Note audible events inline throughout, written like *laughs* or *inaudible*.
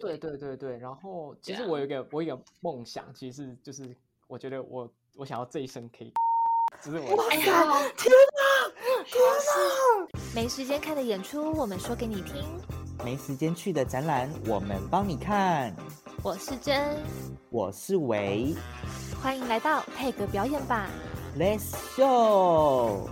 对对对对，然后其实我有一个我有一个梦想，其实是就是我觉得我我想要这一生可以，只是我哎呀，*laughs* 天没时间看的演出，我们说给你听。没时间去的展览，我们帮你看。我是真，我是维欢迎来到配格表演吧。，Let's show。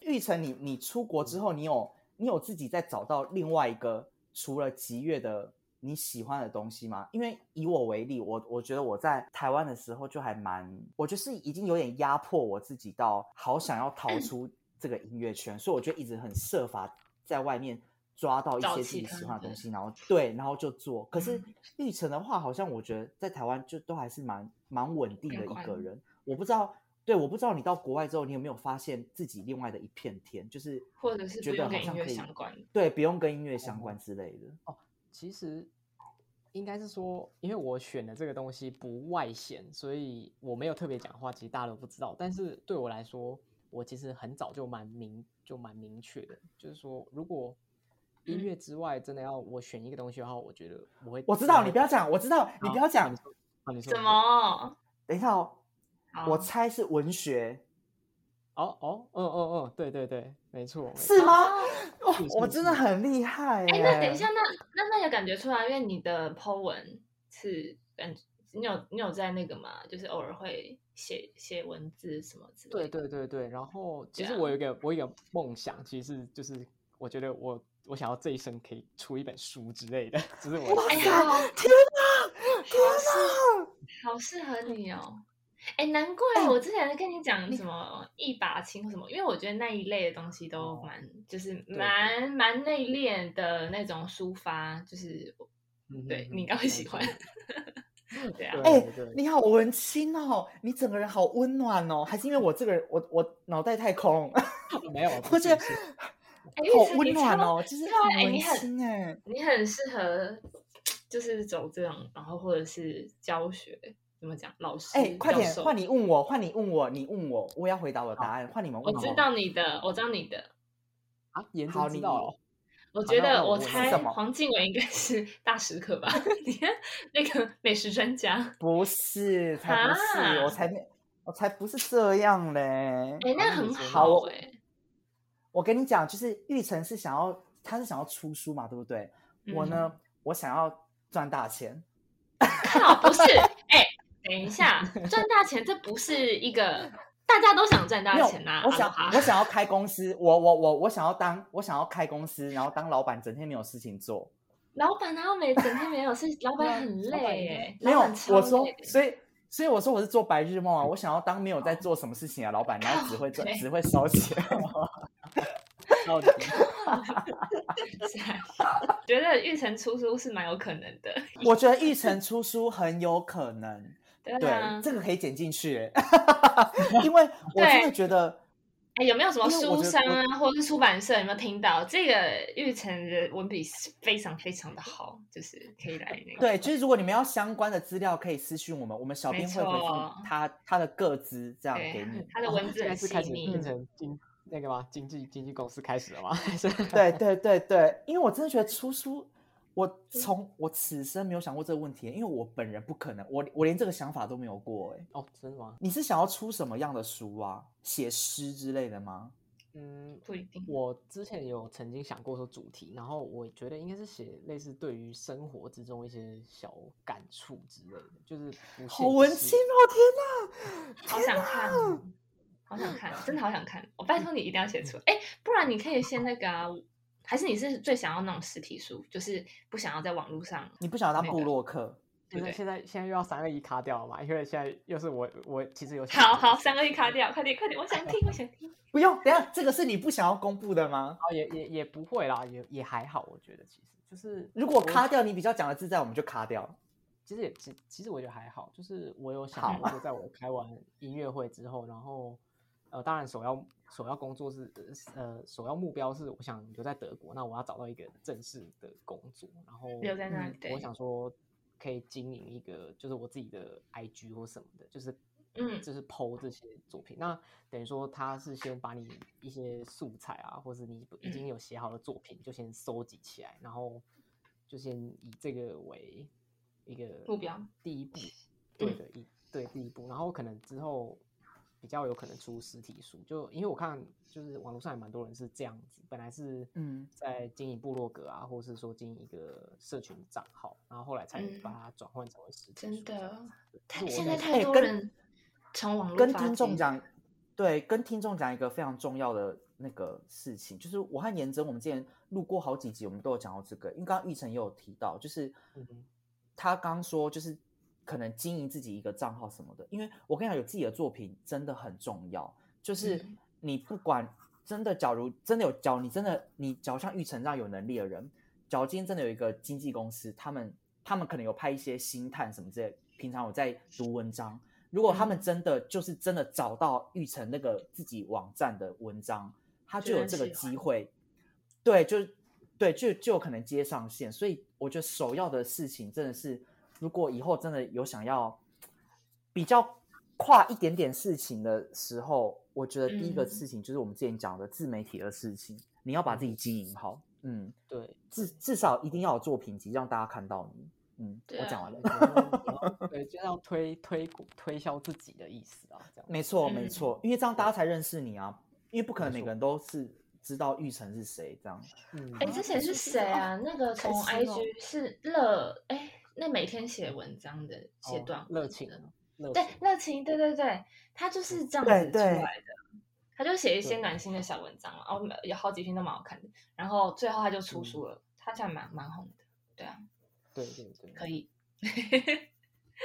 玉成，你你出国之后，你有你有自己在找到另外一个除了吉乐的你喜欢的东西吗？因为以我为例，我我觉得我在台湾的时候就还蛮，我觉得是已经有点压迫我自己到好想要逃出这个音乐圈，所以我就一直很设法在外面抓到一些自己喜欢的东西，然后对，然后就做。可是嗯玉成的话，好像我觉得在台湾就都还是蛮蛮稳定的一个人。我不知道，对，我不知道你到国外之后，你有没有发现自己另外的一片天，就是或者是觉得不用跟音乐好像可以相关的。对，不用跟音乐相关之类的。哦其实应该是说，因为我选的这个东西不外显，所以我没有特别讲话，其实大家都不知道。但是对我来说，我其实很早就蛮明就蛮明确的，就是说，如果音乐之外真的要我选一个东西的话，我觉得我会我知道，你不要讲，我知道，你不要讲好你。说好你说怎么？等一下哦，好我猜是文学，哦哦，嗯嗯嗯，对对对，没错，是吗？哦哇我真的很厉害哎、耶。那等一下，那那那也感觉出来，因为你的 po 文是感，你有你有在那个嘛，就是偶尔会写写文字什么之类对的。对对对，然后其实我有一个我有一个梦想，其实是就是我觉得我我想要这一生可以出一本书之类的，*laughs* 只是我哎呦，天哪，天哪！好适合你哦！哎，难怪我之前跟你讲什么一把青或什么，因为我觉得那一类的东西都哦蛮，就是蛮蛮内敛的那种抒发，就是对你应该会喜欢。*laughs* 对啊，哎你好文青哦，你整个人好温暖哦，还是因为我这个人，我我脑袋太空，没有，我不觉得好温暖超哦，就是很文哎你很青哎。你很适合，就是走这种，然后或者是教学，怎么讲？老师，哎，快点，换你问我，换你问我，你问我，我要回答我的答案，换你们问我。我知道你的，我知道你的。啊，研好你究知道了。我觉得，我猜黄静雯应该是 *laughs* 大食客吧？你看那个美食专家，不是，才不是，啊我才没，我才不是这样嘞。哎，那很好哎。我跟你讲，就是玉成是想要，他是想要出书嘛，对不对？我嗯呢，我想要赚大钱。靠，不是，哎，等一下，赚大钱这不是一个大家都想赚大钱呐。我想我想要 *laughs* 开公司，我我我我想要当我想要开公司，然后当老板，整天没有事情做。老板然后每整天没有事？老板很累哎，没有，我说所以所以我说我是做白日梦啊，我想要当没有在做什么事情啊老板，然后只会赚只会烧钱。*laughs* 到底 *laughs* 觉得玉成出书是蛮有可能的。我觉得玉成出书很有可能，对，这个可以剪进去欸，*laughs* 因为 *laughs* 我真的对觉得哎，有没有什么书商啊，或者是出版社有没有听到这个玉成的文笔是非常非常的好，就是可以来那个对，就是如果你们要相关的资料，可以私信我们，我们小编会回复他他的个资这样给你。他的 *laughs* 文字开始腻变。成经那个吗？经纪经纪公司开始了吗？还是对对对对，因为我真的觉得出书，我从我此生没有想过这个问题，因为我本人不可能，我我连这个想法都没有过。哎，哦，真的吗？你是想要出什么样的书啊？写诗之类的吗？嗯，不一定，我之前有曾经想过说主题，然后我觉得应该是写类似对于生活之中一些小感触之类的，就是不好文青哦！天哪，好想看哦，好想看，真的好想看。我拜托你一定要写出来，哎，不然你可以先那个啊，还是你是最想要那种实体书，就是不想要在网络上。你不想要当那个部落客？现在对现在现在又要三二一卡掉了嘛？因为现在又是我我其实有好好，三个一卡掉，快点快点，我想听，我想听。不用，等下这个是你不想要公布的吗？哦，也也也不会啦，也也还好，我觉得其实就是如果卡掉你比较讲的自在，我们就卡掉。其实也其其实我觉得还好，就是我有想过，在我开完音乐会之后，然后呃，当然首要首要工作是呃首要目标是我想留在德国，那我要找到一个正式的工作，然后留在那里对我想说可以经营一个就是我自己的 IG 或什么的，就是嗯就是剖这些作品。那等于说他是先把你一些素材啊，或是你已经有写好的作品，就先收集起来，然后就先以这个为一个目标第一步，对的，一对第一步，然后可能之后比较有可能出实体书，就因为我看就是网络上也蛮多人是这样子，本来是嗯。在经营部落格啊，或是说经营一个社群账号，然后后来才嗯。把它转换成为实体真的现在太多人从网络跟听众讲，对，跟听众讲一个非常重要的那个事情，就是我和颜真，我们之前录过好几集，我们都有讲到这个。因为刚刚玉成也有提到，就是他刚说，就是可能经营自己一个账号什么的。因为我跟你讲，有自己的作品真的很重要，就是嗯你不管真的，假如真的有，假如你真的你，假如像玉成这样有能力的人，假如今天真的有一个经纪公司，他们他们可能有拍一些星探什么之类，平常我在读文章。如果他们嗯真的就是真的找到玉成那个自己网站的文章，他就有这个机会，对，就对，就就有可能接上线。所以我觉得首要的事情真的是，如果以后真的有想要比较跨一点点事情的时候，我觉得第一个嗯事情就是我们之前讲的自媒体的事情，你要把自己经营好，嗯，对，至至少一定要有作品集，让大家看到你。嗯，我讲完了。*laughs* 对，就要推推推销自己的意思啊，这样。没错，没嗯错，因为这样大家才认识你啊。因为不可能每个人都是知道玉成是谁这样。嗯，哎，之前是谁啊？那个从 IG 是乐哎，那每天写文章的写哦段热情文的，热对，热情，对对对，他就是这样子出来的。他就写一些暖心的小文章嘛，哦，有好几篇都蛮好看的。然后最后他就出嗯书了，他现在蛮蛮红的，对啊，对对对，可以。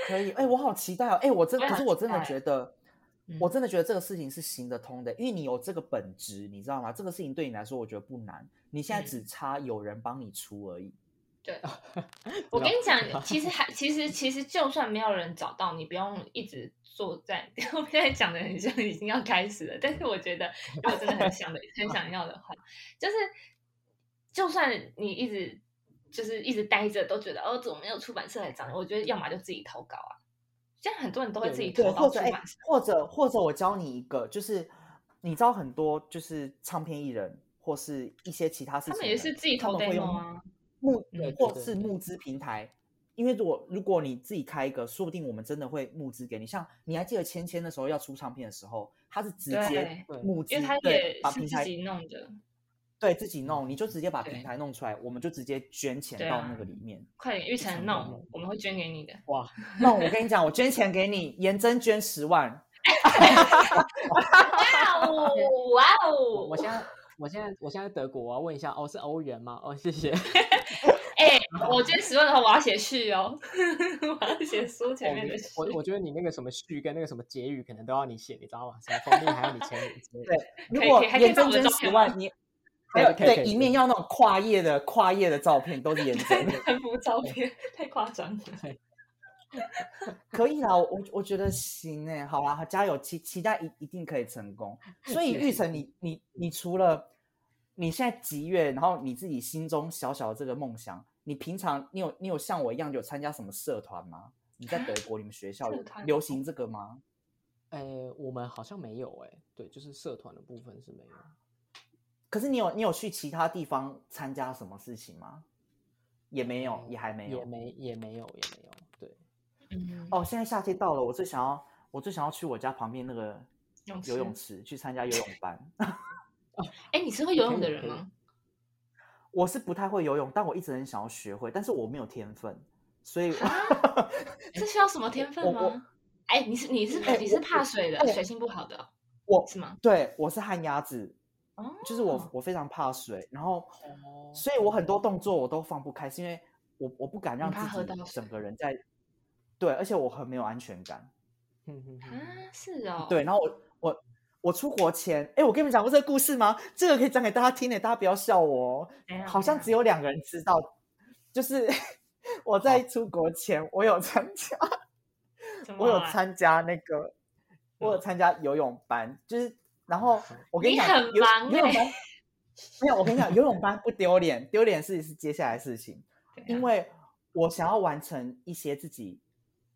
可以，哎、我好期待哦！哎、我真，可是我真的觉得，嗯我真的觉得这个事情是行得通的，因为你有这个本质，你知道吗？这个事情对你来说，我觉得不难。你现在嗯只差有人帮你出而已。对，*laughs* 我跟你讲，*laughs* 其实还其实其实就算没有人找到你，不用一直坐在。*laughs* 我现在讲的很像已经要开始了，但是我觉得如果真的很想的很想要的话，就是就算你一直就是一直待着，都觉得哦怎么没有出版社来找你？我觉得要么就自己投稿啊。现在很多人都会自己，投到或者哎、出版社，或者或者我教你一个，就是你知道很多就是唱片艺人或是一些其他事情他们也是自己投他们会 demo 用啊。募嗯或是募资平台。因为如果如果你自己开一个，说不定我们真的会募资给你。像你还记得芊芊的时候要出唱片的时候，他是直接募资，因为他对也把平台自己弄的，对自己弄，你就直接把平台弄出来，我们就直接捐钱到那个里面。快点玉成成弄功，我们会捐给你的。哇，那我跟你讲，我捐钱给你，严真捐十万，哇 *laughs* 哦哇哦！我我现在我现在我现在德国，我要问一下，哦，是欧元吗？哦，谢谢。*laughs* 哎、我捐十万的话，我要写序哦，*laughs* 我要写书前面的序。我我觉得你那个什么序跟那个什么结语，可能都要你写，你知道吗？什么封面还要你签名之类的。对，如果可以可以还可以严真十万，你 *laughs* 还有对一面要那种跨页的跨页的照片，都是严真的。横幅照片太夸张了。可以啦，我我觉得行哎，好啦，加油，期期待一一定可以成功。*laughs* 所以玉成，你你你除了你现在集月，然后你自己心中小小的这个梦想，你平常你有你有像我一样有参加什么社团吗？你在德国，你们学校有流行这个吗？哎，我们好像没有哎，对，就是社团的部分是没有。可是你有你有去其他地方参加什么事情吗？也没有，也还没有。也没也没有也没有，对。嗯，哦，现在夏天到了，我最想要我最想要去我家旁边那个游泳池池去参加游泳班。*laughs* 哎、你是会游泳的人吗？我是不太会游泳，但我一直很想要学会，但是我没有天分，所以啊这需要什么天分吗？哎、你是你是哎你是怕水的，哎水性不好的哦，我是吗？对我是旱鸭子，哦，就是我我非常怕水，然后哦所以我很多动作我都放不开，是因为我我不敢让自己整个人在对，而且我很没有安全感。哼哼哼啊，是哦，对，然后我我我出国前，哎，我跟你们讲过这个故事吗？这个可以讲给大家听的，大家不要笑我哦。好像只有两个人知道，就是 *laughs* 我在出国前，我有参加，*laughs* 啊我有参加那个，我有参加游泳班，就是然后我跟你讲，很游忙欸游泳班没有，我跟你讲，游泳班不丢脸，丢脸是是接下来事情，因为我想要完成一些自己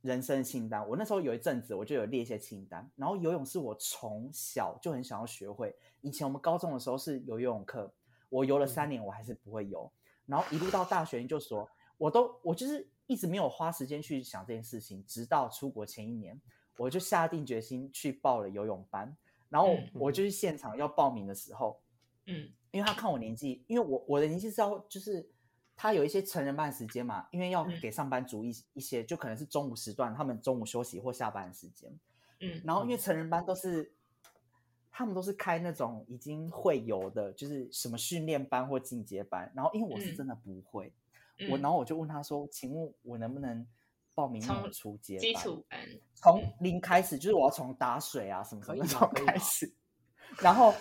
人生清单。我那时候有一阵子，我就有列一些清单，然后游泳是我从小就很想要学会。以前我们高中的时候是游游泳课，我游了三年，我还是不会游。然后一路到大学研究所，我都我就是一直没有花时间去想这件事情，直到出国前一年，我就下定决心去报了游泳班。然后嗯我就去现场要报名的时候，嗯因为他看我年纪，因为我我的年纪是要就是他有一些成人班时间嘛，因为要嗯给上班族一一些，就可能是中午时段，他们中午休息或下班的时间。嗯然后因为成人班都是他们都是开那种已经会游的，就是什么训练班或进阶班。然后因为我是嗯真的不会，嗯我然后我就问他说：“请问我能不能报名从初阶班？基础班，从零开始，就是我要从打水啊什么什么开始。然后，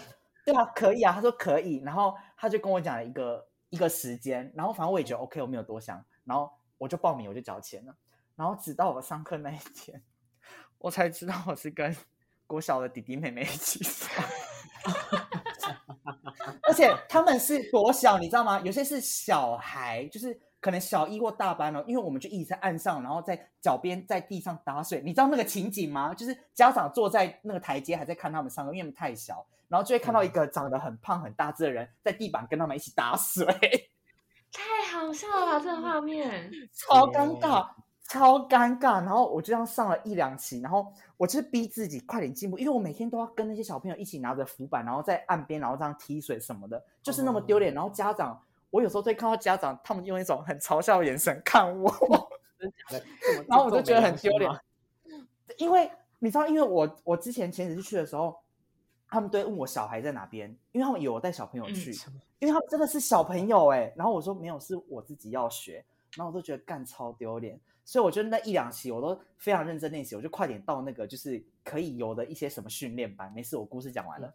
对啊，可以啊，他说可以，然后他就跟我讲了一个一个时间，然后反正我也觉得 OK，我没有多想，然后我就报名，我就交钱了。然后直到我上课那一天，*laughs* 我才知道我是跟国小的弟弟妹妹一起上，*laughs* 而且他们是多小，你知道吗？有些是小孩，就是可能小一或大班了，因为我们就一直在岸上，然后在脚边在地上打水，你知道那个情景吗？就是家长坐在那个台阶还在看他们上课，因为他们太小，然后就会看到一个长得很胖很大只的人在地板跟他们一起打水，*laughs* 太好笑了吧，这个画面。超尴尬。超尴尬，然后我就这样上了一两期，然后我就是逼自己快点进步，因为我每天都要跟那些小朋友一起拿着浮板，然后在岸边，然后这样踢水什么的，就是那么丢脸。然后家长，我有时候会看到家长，他们用一种很嘲笑的眼神看我，*laughs* 真假的？然后我就觉得很丢脸。因为你知道，因为我我之前前几次去的时候，他们都会问我小孩在哪边，因为他们以为我带小朋友嗯去，因为他们真的是小朋友哎、然后我说没有，是我自己要学，然后我都觉得干超丢脸，所以我觉得那一两期我都非常认真练习，我就快点到那个就是可以有的一些什么训练班。没事，我故事讲完了。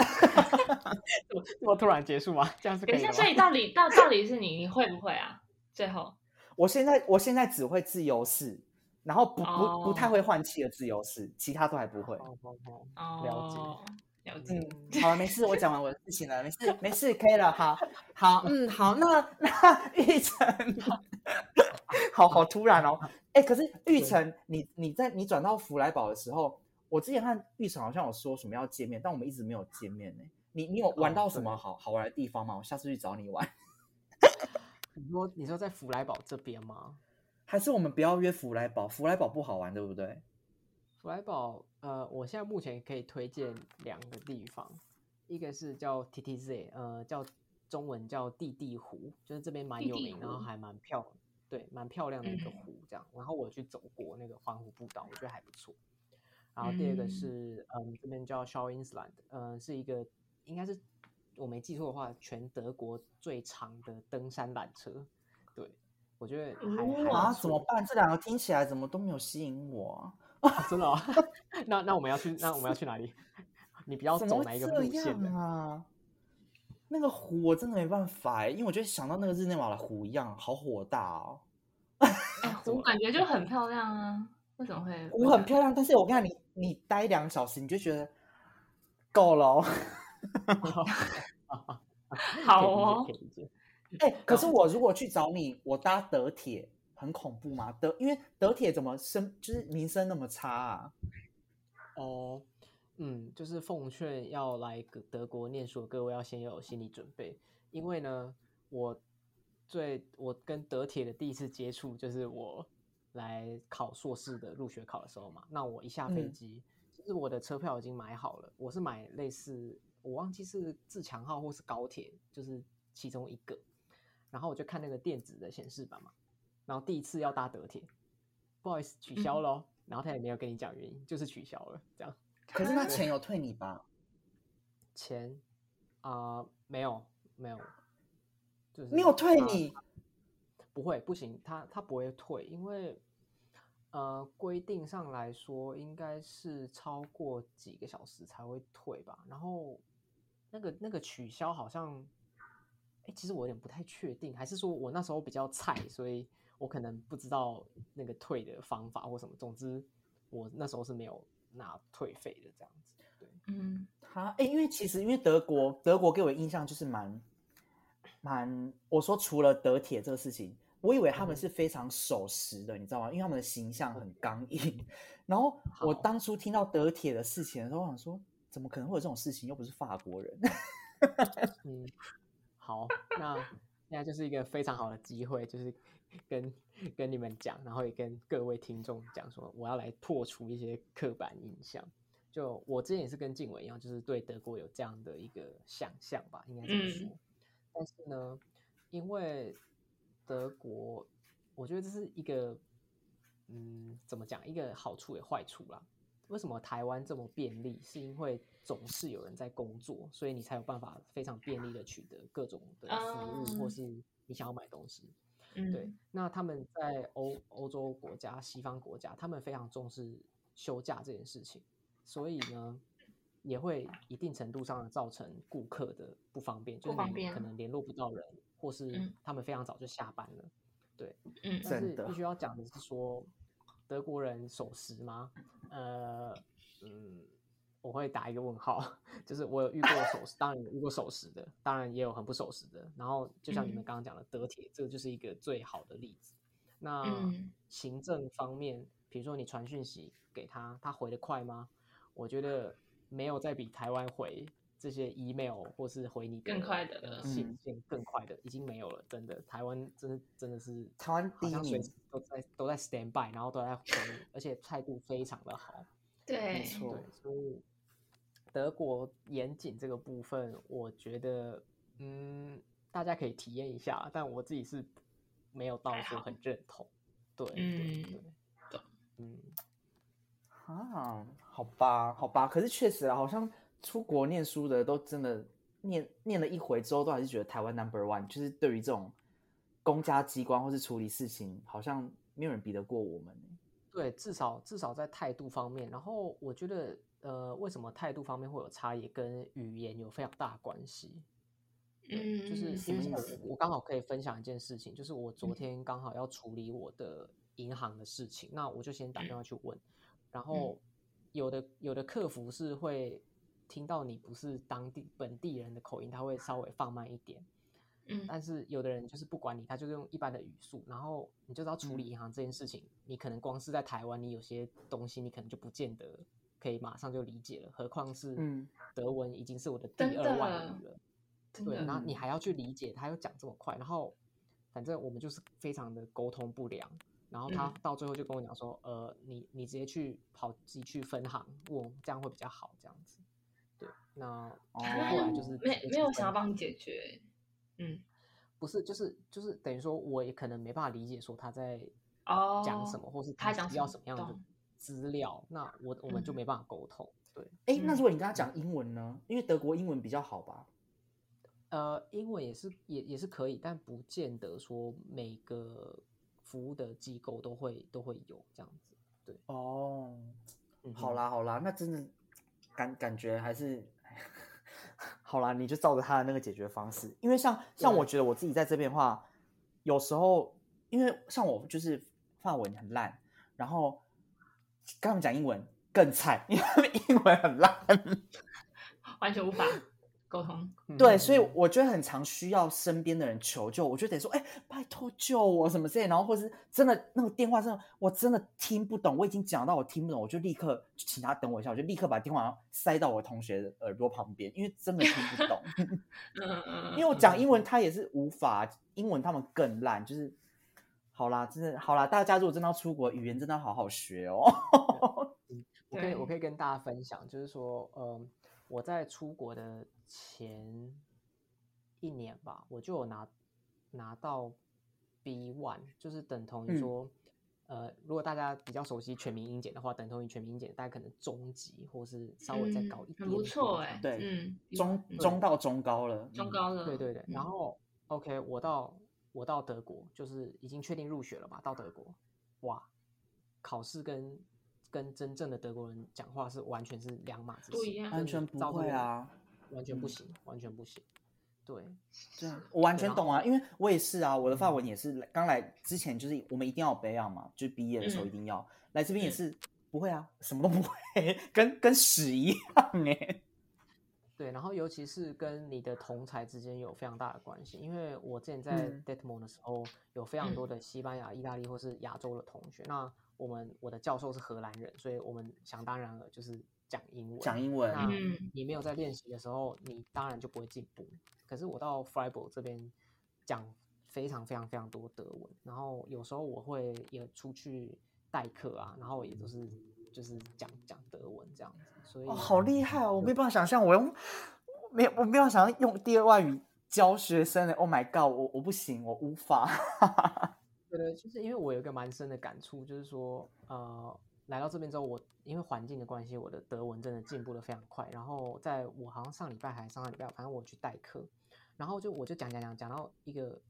*laughs* 这么这么突然结束吗？这样是可等一下，以？所以 *laughs* 到底到到底是你你会不会啊？最后我现在我现在只会自由式，然后不不不太哦会换气的自由式，其他都还不会。哦了解了解。嗯，好了，没事，我讲完我的事情了，没事，没事，可以了，好，好，嗯，好，*laughs* 那那玉成，好好突然哦，哎，可是玉成，你你在你转到福来堡的时候，我之前和玉成好像有说什么要见面，但我们一直没有见面呢。你你有玩哦到什么对好好玩的地方吗？我下次去找你玩，*laughs* 你说你说在福来堡这边吗？还是我们不要约福来堡？福来堡不好玩，对不对？福来堡，呃，我现在目前可以推荐两个地方，一个是叫 TTZ，呃，叫中文叫地地湖，就是这边蛮地地有名，然后还蛮漂，对，蛮漂亮的一个嗯湖这样。然后我去走过那个环湖步道，我觉得还不错。然后第二个嗯是，嗯，这边叫 s c h a u i n s l a n d 呃，是一个应该是我没记错的话，全德国最长的登山缆车。对，我觉得还、还啊，怎么办？这两个听起来怎么都没有吸引我啊？啊 *laughs* 真的、哦？*laughs* 那那我们要去，那我们要去哪里？你不要怎么会走哪一个路线这样的？啊？那个湖我真的没办法哎，因为我觉得想到那个日内瓦的湖一样，好火大哦。哎，*laughs* 湖感觉就很漂亮啊，为什么会？湖很漂亮，但是我看你，你你待两个小时，你就觉得够了哦。好哦可以理解。哎、可是我如果去找你，我搭德铁很恐怖吗？德因为德铁怎么声就是名声那么差啊？哦，嗯，就是奉劝要来德德国念书的各位要先有心理准备，因为呢，我最我跟德铁的第一次接触就是我来考硕士的入学考的时候嘛。那我一下飞嗯机，其实我的车票已经买好了，我是买类似我忘记是自强号或是高铁，就是其中一个。然后我就看那个电子的显示板嘛，然后第一次要搭德铁，不好意思取消嗯喽。然后他也没有跟你讲原因，就是取消了这样。可是那钱 *laughs* 有退你吧？钱啊、没有没有，就是没有退你，不会不行，他他不会退，因为呃规定上来说应该是超过几个小时才会退吧。然后那个那个取消好像，哎，其实我有点不太确定，还是说我那时候比较菜，所以我可能不知道那个退的方法或什么。总之我那时候是没有拿退费的这样子。对，嗯，他哎、因为其实因为德国，德国给我印象就是蛮蛮，我说除了德铁这个事情，我以为他们嗯是非常守时的，你知道吗？因为他们的形象很刚硬。然后我好当初听到德铁的事情的时候，我想说，怎么可能会有这种事情？又不是法国人。*laughs* 嗯，好，那现在就是一个非常好的机会，就是跟跟你们讲，然后也跟各位听众讲说，我要来破除一些刻板印象。就我之前也是跟静文一样，就是对德国有这样的一个想象吧，应该这么说。嗯但是呢，因为德国，我觉得这是一个，嗯，怎么讲？一个好处也坏处啦。为什么台湾这么便利？是因为总是有人在工作，所以你才有办法非常便利的取得各种的服务，或哦是你想要买东西。嗯，对，那他们在欧欧洲国家、西方国家，他们非常重视休假这件事情，所以呢，也会一定程度上造成顾客的不方便，就是你可能联络不到人，或是嗯他们非常早就下班了。对，嗯但是必须要讲的是说，德国人守时吗？呃，嗯，我会打一个问号。*laughs* 就是我有遇过守时，当然有遇过守时的，当然也有很不守时的。然后就像你们刚刚讲的，德铁这个就是一个最好的例子。那行政方面，比如说你传讯息给他，他回的快吗？我觉得没有再比台湾回这些 email 或是回你更快的信件更快的，已经没有了。真的，台湾真的真的是台湾第一名好像随时都在都在 stand by，然后都在回你，而且态度非常的好。对，没错，所以德国严谨这个部分，我觉得嗯，大家可以体验一下，但我自己是没有到说很认同。对，对嗯对懂，嗯，啊，好吧，好吧，可是确实啊，好像出国念书的都真的念念了一回之后，都还是觉得台湾 number one，就是对于这种公家机关或是处理事情，好像没有人比得过我们欸。对，至少至少在态度方面，然后我觉得呃，为什么态度方面会有差异，跟语言有非常大关系。嗯，就是什因为我刚好可以分享一件事情，就是我昨嗯。天刚好要处理我的银行的事情，那我就先打电嗯。话去问，然后有的有的客服是会听到你不是当地本地人的口音，他会稍微放慢一点，*laughs* 嗯但是有的人就是不管你，他就是用一般的语速，然后你就知道处理嗯银行这件事情，你可能光是在台湾，你有些东西你可能就不见得可以马上就理解了，何况是嗯德文已经是我的第二外语了。对，然后你嗯还要去理解他又讲这么快，然后反正我们就是非常的沟通不良，然后他嗯到最后就跟我讲说，呃，你你直接去跑自己去分行问我，这样会比较好，这样子。对，那后来就是直没没有想要分帮你解决，嗯，不是，就是就是等于说，我也可能没办法理解说他在哦，讲什么，或是他想要什么样的懂资料，那我我们就嗯没办法沟通。对，哎，那嗯如果你跟他讲英文呢？因为德国英文比较好吧？呃，英文也是也也是可以，但不见得说每个服务的机构都会都会有这样子。对，哦，嗯，好啦好啦，那真的感感觉还是 *laughs* 好啦，你就照着他的那个解决方式，因为像像我觉得我自己在这边的话，有时候因为像我就是范文很烂，然后跟他们讲英文更菜，因为他们英文很烂，*laughs* 完全无法沟通，对，所以嗯我觉得很常需要身边的人求救，我就得说，哎、拜托救我什么之类，然后或是真的那个电话真的我真的听不懂，我已经讲到我听不懂，我就立刻请他等我一下，我就立刻把电话塞到我同学的耳朵旁边，因为真的听不懂，*laughs* 嗯嗯嗯，因为我讲英文他也是无法，英文他们更烂，就是好啦，真的好啦，大家如果真的要出国，语言真的要好好学哦。我可以我可以跟大家分享，就是说，嗯，我在出国的前一年吧，我就有拿拿到 B one，就是等同于嗯。说，呃，如果大家比较熟悉全民英检的话，等同于全民英检，大概可能中级或是稍微再嗯高一点很不错哎，对嗯，中嗯中到中高了，嗯。中高了，对对对，然嗯后 OK，我到我到德国，就是已经确定入学了嘛，到德国，哇，考试跟跟真正的德国人讲话是完全是两码子事。不一样。完全不会啊，完全不嗯行，完全不行。对，对，我完全懂啊，后因为我也是啊，我的法嗯文也是刚来之前就是我们一定要有备案嘛，就是毕业的时候嗯一定要、来这边也嗯是不会啊，什么都不会，跟跟屎一样哎。对，然后尤其是跟你的同才之间有非常大的关系，因为我之前在嗯 Detmo 的时候，有非常嗯多的西班牙、意大利或是亚洲的同学。那我们我的教授是荷兰人，所以我们想当然了就是讲英文。讲英文那嗯你没有在练习的时候，你当然就不会进步。可是我到 Freiburg 这边讲非常非常非常多德文，然后有时候我会也出去代课啊，然后也都是就是讲讲德文这样子，所以、哦，好厉害哦！我没办法想象我用没有我没有想要用第二外语教学生的。Oh my god，我我不行，我无法。对对，就是因为我有一个蛮深的感触，就是说，呃，来到这边之后，我因为环境的关系，我的德文真的进步的非常快。然后在我好像上礼拜还是上个礼拜，反正我去代课，然后就我就讲讲讲讲到一个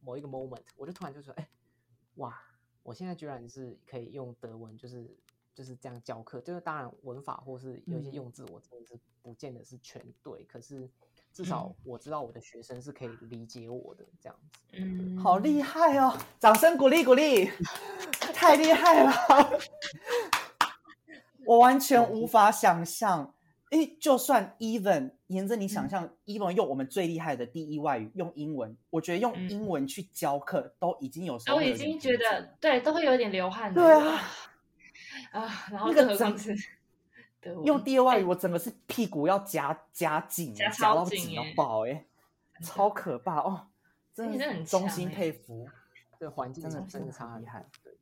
某一个 moment，我就突然就说，哎，哇，我现在居然是可以用德文，就是就是这样教课。就是当然文法或是有一些用字，我真的是不见得是全对，可是至少我知道我的学生是可以理解我的这样子。嗯，好厉害哦！掌声鼓励鼓励，太厉害了！*laughs* 我完全无法想象，诶，就算 even 沿着你想象、e v e n 用我们最厉害的第一外语用英文，我觉得用嗯英文去教课都已经有时候我已经觉得对，都会有点流汗。对啊啊，然后那个整更何况是德文用第二外语，哎我整个是屁股要夹夹紧，夹夹到超紧紧到爆，哎，超可怕哦！真的很衷心佩服，对环境真的真真的差很很厉害。对，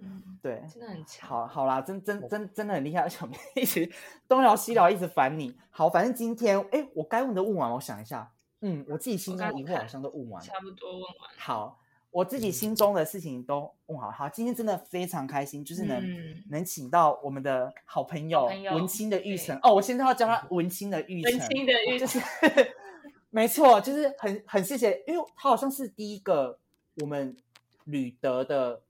嗯，对，真的很强。好，好啦，真真真真的很厉害，而且我们一直东聊西聊，一直烦你。好，反正今天，哎，我该问的问完，我想一下，嗯，我自己心中的疑惑好像都问完了。差不多问完了。好，我自己心中的事情都问好。好，今天真的非常开心，就是能、嗯能请到我们的好朋友朋友文青的玉对成。哦，我现在要叫他 *laughs* 文青的玉成，文青的玉就是没错，就是很很谢谢，因为他好像是第一个我们吕德的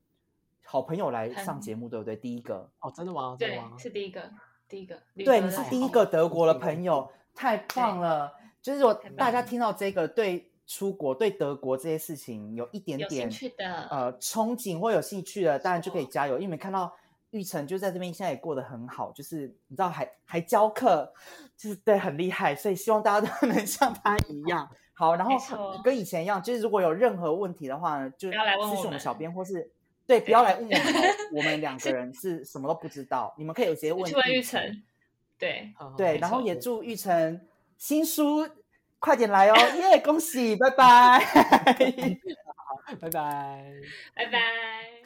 好朋友来上节目，对不对？第一个，哦，真的吗？真的对吗？是第一个，第一个。对，你是第一个德国的朋友，太棒了！就是我大家听到这个，对出国、对德国这些事情有一点点兴趣的，呃憧憬或有兴趣的，当然就可以加油，因为没看到玉成就在这边，现在也过得很好，就是你知道还还教课，就是对很厉害，所以希望大家都 *laughs* 能像他一样好。然后跟以前一样，就是如果有任何问题的话呢，就不要来问我私讯我们们小编或是。对，不要来问我们哦，我们两个人是什么都不知道，你们可以有直接问去问玉成。对，对，然后也祝玉成新书快点来哦，*laughs* 耶！恭喜，拜拜。*laughs* 拜拜。拜拜。